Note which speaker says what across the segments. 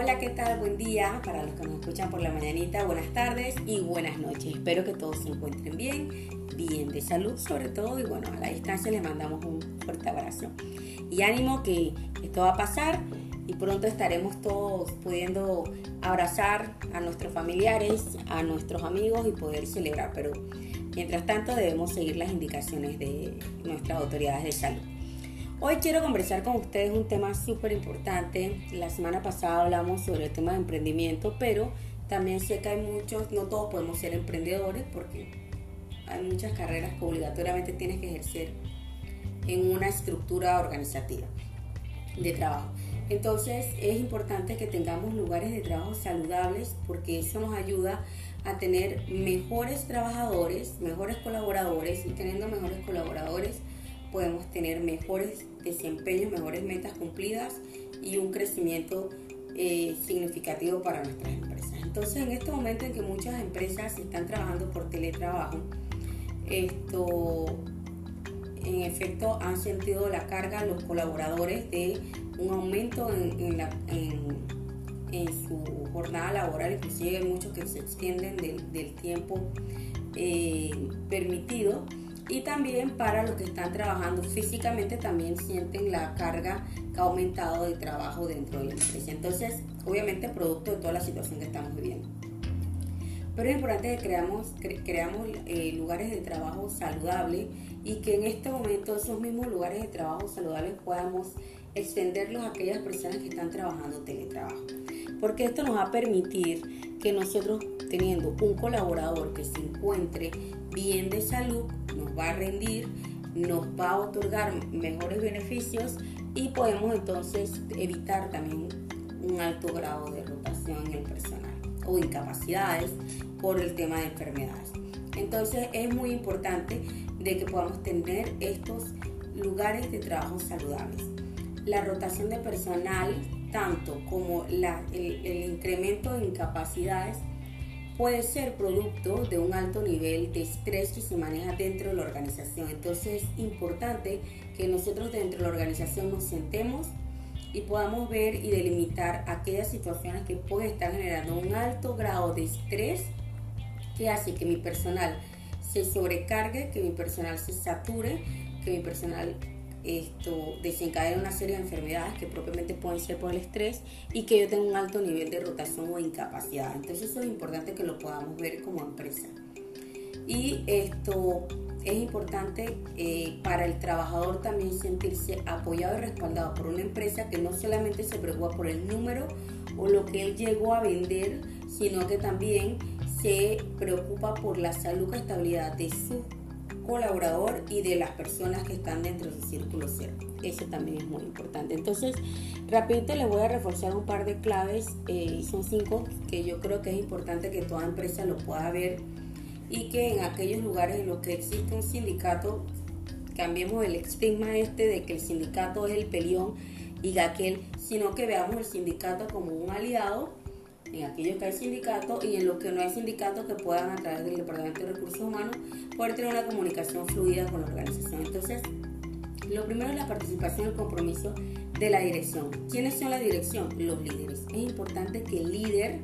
Speaker 1: Hola, ¿qué tal? Buen día para los que nos escuchan por la mañanita, buenas tardes y buenas noches. Espero que todos se encuentren bien, bien de salud sobre todo y bueno, a la distancia les mandamos un fuerte abrazo. Y ánimo que esto va a pasar y pronto estaremos todos pudiendo abrazar a nuestros familiares, a nuestros amigos y poder celebrar, pero mientras tanto debemos seguir las indicaciones de nuestras autoridades de salud. Hoy quiero conversar con ustedes un tema súper importante. La semana pasada hablamos sobre el tema de emprendimiento, pero también sé que hay muchos, no todos podemos ser emprendedores porque hay muchas carreras que obligatoriamente tienes que ejercer en una estructura organizativa de trabajo. Entonces es importante que tengamos lugares de trabajo saludables porque eso nos ayuda a tener mejores trabajadores, mejores colaboradores y teniendo mejores colaboradores podemos tener mejores desempeños, mejores metas cumplidas y un crecimiento eh, significativo para nuestras empresas. Entonces, en este momento en que muchas empresas están trabajando por teletrabajo, esto en efecto han sentido la carga los colaboradores de un aumento en, su jornada laboral, inclusive hay muchos que se extienden del, tiempo eh, permitido y también para los que están trabajando físicamente también sienten la carga que ha aumentado de trabajo dentro de la empresa. Entonces, obviamente producto de toda la situación que estamos viviendo. Pero es importante que creamos, creamos eh, lugares de trabajo saludables y que en este momento esos mismos lugares de trabajo saludables podamos extenderlos a aquellas personas que están trabajando teletrabajo. Porque esto nos va a permitir que nosotros teniendo un colaborador que se encuentre bien de salud, nos va a rendir, nos va a otorgar mejores beneficios y podemos entonces evitar también un alto grado de rotación en el personal o incapacidades por el tema de enfermedades. Entonces es muy importante de que podamos tener estos lugares de trabajo saludables. La rotación de personal, tanto como el, el incremento de incapacidades, puede ser producto de un alto nivel de estrés que se maneja dentro de la organización. Entonces es importante que nosotros dentro de la organización nos sentemos y podamos ver y delimitar aquellas situaciones que pueden estar generando un alto grado de estrés que hace que mi personal se sobrecargue, que mi personal se sature, que mi personal esto desencadena una serie de enfermedades que propiamente pueden ser por el estrés y que yo tenga un alto nivel de rotación o incapacidad. Entonces eso es importante que lo podamos ver como empresa. Y esto es importante eh, para el trabajador también sentirse apoyado y respaldado por una empresa que no solamente se preocupa por el número o lo que él llegó a vender, sino que también se preocupa por la salud y estabilidad de su colaborador y de las personas que están dentro del círculo cero. Eso también es muy importante. Entonces, rapidito les voy a reforzar un par de claves, eh, son cinco que yo creo que es importante que toda empresa lo pueda ver y que en aquellos lugares en los que existe un sindicato, cambiemos el estigma este de que el sindicato es el pelión y aquel, sino que veamos el sindicato como un aliado en aquellos que hay sindicatos y en los que no hay sindicatos que puedan a través del Departamento de Recursos Humanos poder tener una comunicación fluida con la organización. Entonces, lo primero es la participación y el compromiso de la dirección. ¿Quiénes son la dirección? Los líderes. Es importante que el líder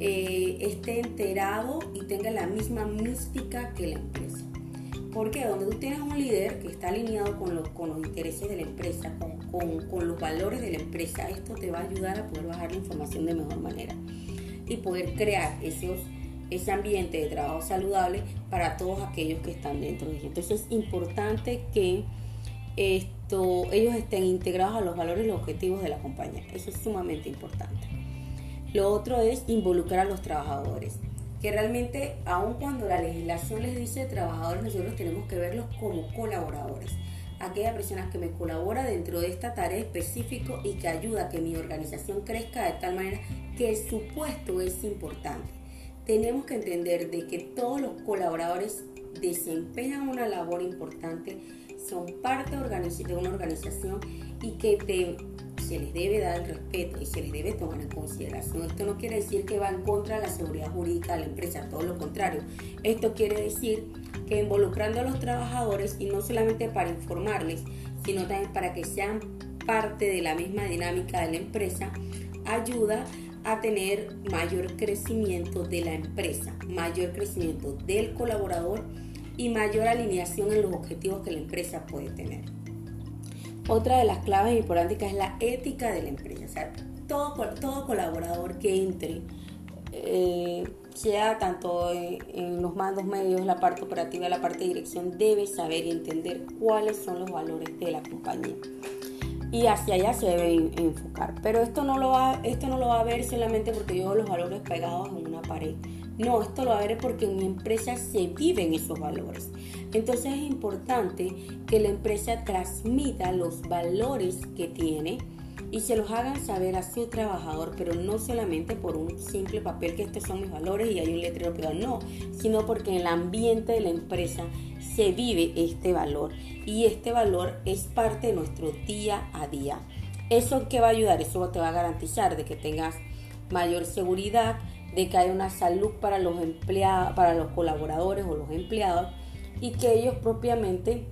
Speaker 1: eh, esté enterado y tenga la misma mística que la empresa. Porque donde tú tienes un líder que está alineado con, con los intereses de la empresa, con, los valores de la empresa, esto te va a ayudar a poder bajar la información de mejor manera y poder crear esos, ese ambiente de trabajo saludable para todos aquellos que están dentro de Entonces es importante que esto, ellos estén integrados a los valores y los objetivos de la compañía. Eso es sumamente importante. Lo otro es involucrar a los trabajadores que realmente, aun cuando la legislación les dice trabajadores, nosotros tenemos que verlos como colaboradores. Aquella persona que me colabora dentro de esta tarea específica y que ayuda a que mi organización crezca de tal manera que su puesto es importante. Tenemos que entender de que todos los colaboradores desempeñan una labor importante, son parte de una organización y que te se les debe dar el respeto y se les debe tomar en consideración. Esto no quiere decir que va en contra de la seguridad jurídica de la empresa, todo lo contrario. Esto quiere decir que involucrando a los trabajadores y no solamente para informarles, sino también para que sean parte de la misma dinámica de la empresa, ayuda a tener mayor crecimiento de la empresa, mayor crecimiento del colaborador y mayor alineación en los objetivos que la empresa puede tener. Otra de las claves importantes es la ética de la empresa. O sea, todo, todo colaborador que entre, eh, sea tanto en, los mandos medios, la parte operativa, la parte de dirección, debe saber y entender cuáles son los valores de la compañía. Y hacia allá se debe enfocar. Pero esto no, lo va, esto no lo va a ver solamente porque yo los valores pegados en una pared. No, esto lo va a ver porque en mi empresa se viven esos valores. Entonces es importante que la empresa transmita los valores que tiene y se los hagan saber a su trabajador, pero no solamente por un simple papel que estos son mis valores y hay un letrero pegado, no, sino porque en el ambiente de la empresa se vive este valor y este valor es parte de nuestro día a día. ¿Eso qué va a ayudar? Eso te va a garantizar de que tengas mayor seguridad, de que haya una salud para los para los colaboradores o los empleados y que ellos propiamente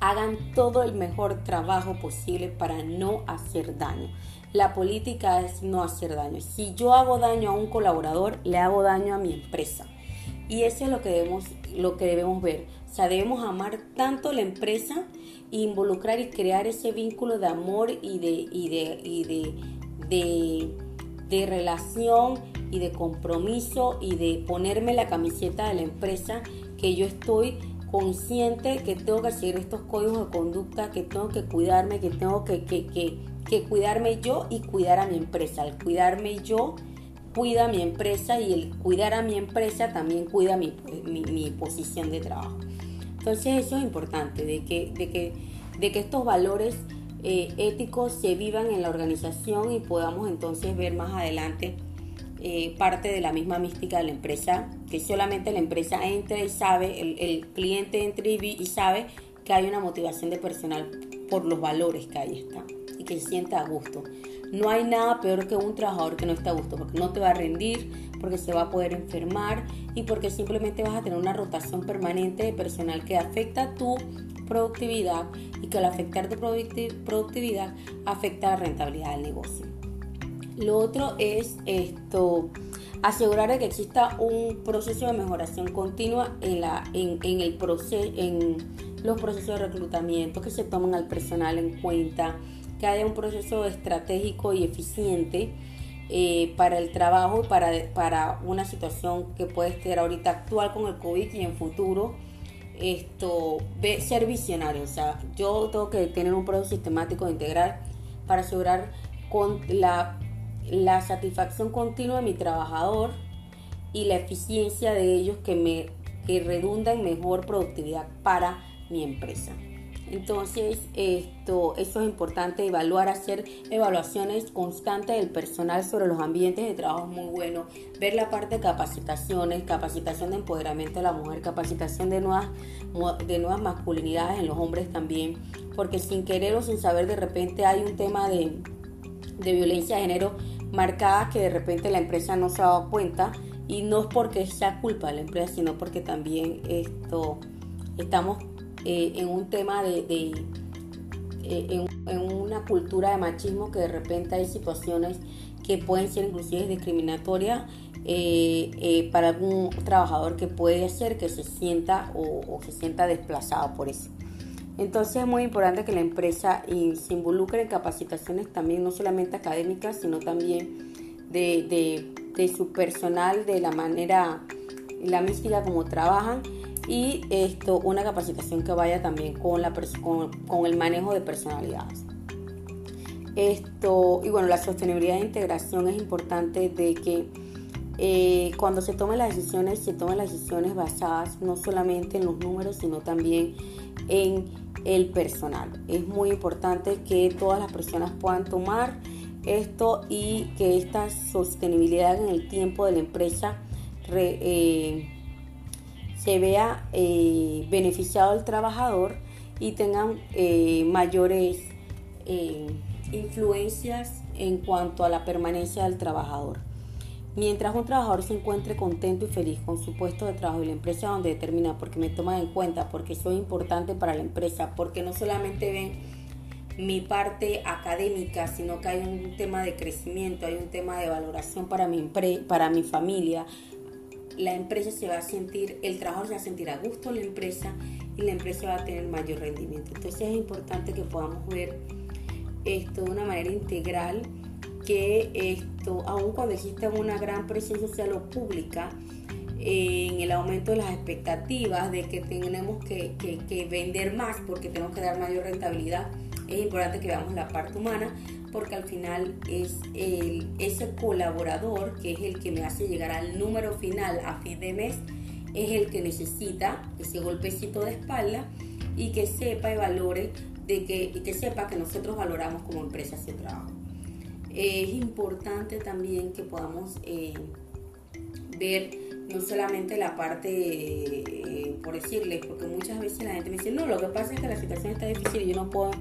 Speaker 1: hagan todo el mejor trabajo posible para no hacer daño. La política es no hacer daño. Si yo hago daño a un colaborador, le hago daño a mi empresa. Y eso es lo que debemos, lo que debemos ver. O sea, debemos amar tanto la empresa involucrar y crear ese vínculo de amor y de, y de, y de, de relación y de compromiso y de ponerme la camiseta de la empresa que yo estoy consciente que tengo que seguir estos códigos de conducta, que tengo que cuidarme, que tengo que, que, que, cuidarme yo y cuidar a mi empresa. Al cuidarme yo, cuida a mi empresa y el cuidar a mi empresa también cuida mi, mi, posición de trabajo. Entonces eso es importante, de que, de que, de que estos valores eh, éticos se vivan en la organización y podamos entonces ver más adelante eh, parte de la misma mística de la empresa, que solamente la empresa entra y sabe, el, cliente entra y, sabe que hay una motivación de personal por los valores que ahí está y que se sienta a gusto. No hay nada peor que un trabajador que no está a gusto, porque no te va a rendir, porque se va a poder enfermar y porque simplemente vas a tener una rotación permanente de personal que afecta tu productividad y que al afectar tu productividad afecta la rentabilidad del negocio. Lo otro es esto, asegurar que exista un proceso de mejoración continua en, la, en, el proceso, en los procesos de reclutamiento, que se tomen al personal en cuenta, que haya un proceso estratégico y eficiente eh, para el trabajo y para, para una situación que puede ser ahorita actual con el COVID y en futuro esto ser visionario. O sea, yo tengo que tener un proceso sistemático de integrar para asegurar con la la satisfacción continua de mi trabajador y la eficiencia de ellos que me que redunda en mejor productividad para mi empresa. Entonces, esto, eso es importante, evaluar, hacer evaluaciones constantes del personal sobre los ambientes de trabajo muy bueno, ver la parte de capacitaciones, capacitación de empoderamiento de la mujer, capacitación de nuevas, de nuevas masculinidades en los hombres también, porque sin querer o sin saber de repente hay un tema de, de violencia de género marcada que de repente la empresa no se ha dado cuenta y no es porque sea culpa de la empresa, sino porque también esto estamos eh, en un tema de, eh, en, una cultura de machismo que de repente hay situaciones que pueden ser inclusive discriminatorias eh, para algún trabajador que puede hacer que se sienta o se sienta desplazado por eso. Entonces es muy importante que la empresa se involucre en capacitaciones también, no solamente académicas, sino también de, su personal, de la manera, la mística como trabajan y esto, una capacitación que vaya también con, la, con, el manejo de personalidades. Esto, y bueno, la sostenibilidad de integración es importante de que eh, cuando se tomen las decisiones, se tomen las decisiones basadas no solamente en los números, sino también en el personal. Es muy importante que todas las personas puedan tomar esto y que esta sostenibilidad en el tiempo de la empresa eh, se vea eh, beneficiado el trabajador y tengan eh, mayores influencias en cuanto a la permanencia del trabajador. Mientras un trabajador se encuentre contento y feliz con su puesto de trabajo y la empresa donde determina, porque me toman en cuenta, porque soy importante para la empresa, porque no solamente ven mi parte académica, sino que hay un tema de crecimiento, hay un tema de valoración para mi, para mi familia, la empresa se va a sentir, el trabajador se va a sentir a gusto en la empresa y la empresa va a tener mayor rendimiento. Entonces es importante que podamos ver esto de una manera integral, que esto, aun cuando existe una gran presión social o pública, en el aumento de las expectativas de que tenemos que, vender más porque tenemos que dar mayor rentabilidad, es importante que veamos la parte humana porque al final es ese colaborador que es el que me hace llegar al número final a fin de mes, es el que necesita ese golpecito de espalda y que sepa y valore de que, y que sepa que nosotros valoramos como empresa ese trabajo. Es importante también que podamos eh, ver no solamente la parte, eh, por decirles, porque muchas veces la gente me dice, no, lo que pasa es que la situación está difícil yo no puedo,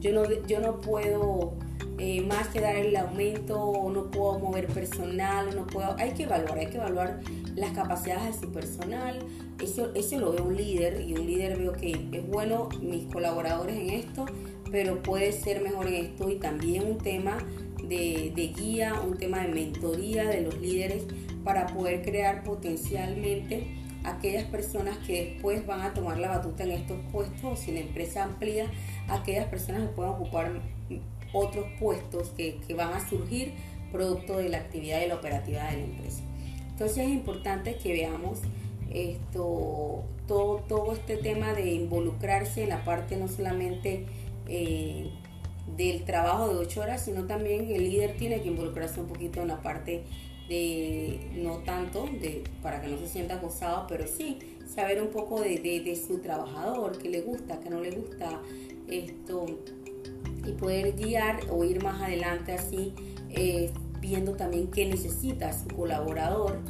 Speaker 1: yo no, yo no puedo eh, más que dar el aumento, no puedo mover personal, no puedo, hay que evaluar, hay que evaluar las capacidades de su personal, eso, eso lo ve un líder y un líder veo que es bueno mis colaboradores en esto, pero puede ser mejor en esto y también un tema de, guía, un tema de mentoría de los líderes para poder crear potencialmente aquellas personas que después van a tomar la batuta en estos puestos, si la empresa amplía, aquellas personas que puedan ocupar otros puestos que, van a surgir producto de la actividad de la operativa de la empresa. Entonces es importante que veamos esto, todo, todo este tema de involucrarse en la parte no solamente eh, del trabajo de ocho horas, sino también el líder tiene que involucrarse un poquito en la parte de, no tanto, de, para que no se sienta acosado, pero sí saber un poco de, de, su trabajador, qué le gusta, qué no le gusta, esto, y poder guiar o ir más adelante así, eh, viendo también qué necesita su colaborador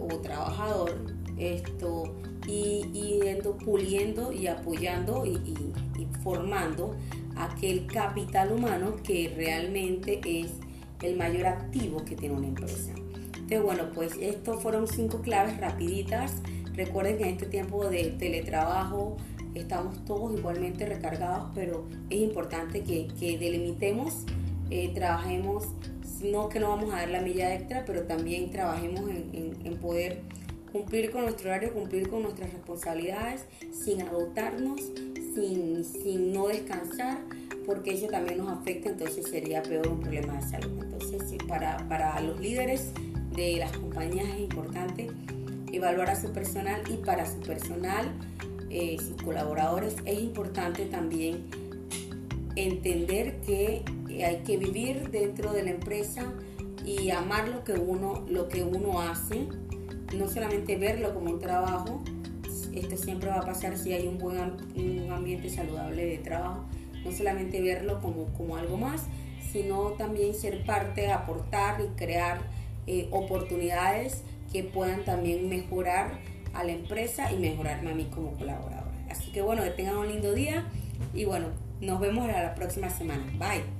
Speaker 1: o trabajador, esto, y, yendo puliendo y apoyando y, formando aquel capital humano que realmente es el mayor activo que tiene una empresa. Entonces, bueno, pues estos fueron cinco claves rapiditas. Recuerden que en este tiempo de teletrabajo, estamos todos igualmente recargados, pero es importante que, delimitemos, eh, trabajemos, no que no vamos a dar la milla extra, pero también trabajemos en, poder cumplir con nuestro horario, cumplir con nuestras responsabilidades, sin agotarnos, sin, sin no descansar, porque eso también nos afecta, entonces sería peor un problema de salud. Entonces, para, para los líderes de las compañías es importante evaluar a su personal y para su personal eh, sus colaboradores, es importante también entender que hay que vivir dentro de la empresa y amar lo que uno, lo que uno hace, no solamente verlo como un trabajo, esto siempre va a pasar si hay un buen un ambiente saludable de trabajo, no solamente verlo como, como algo más, sino también ser parte, aportar y crear eh, oportunidades que puedan también mejorar a la empresa y mejorarme a mí como colaboradora. Así que bueno, que tengan un lindo día y bueno, nos vemos la próxima semana. Bye.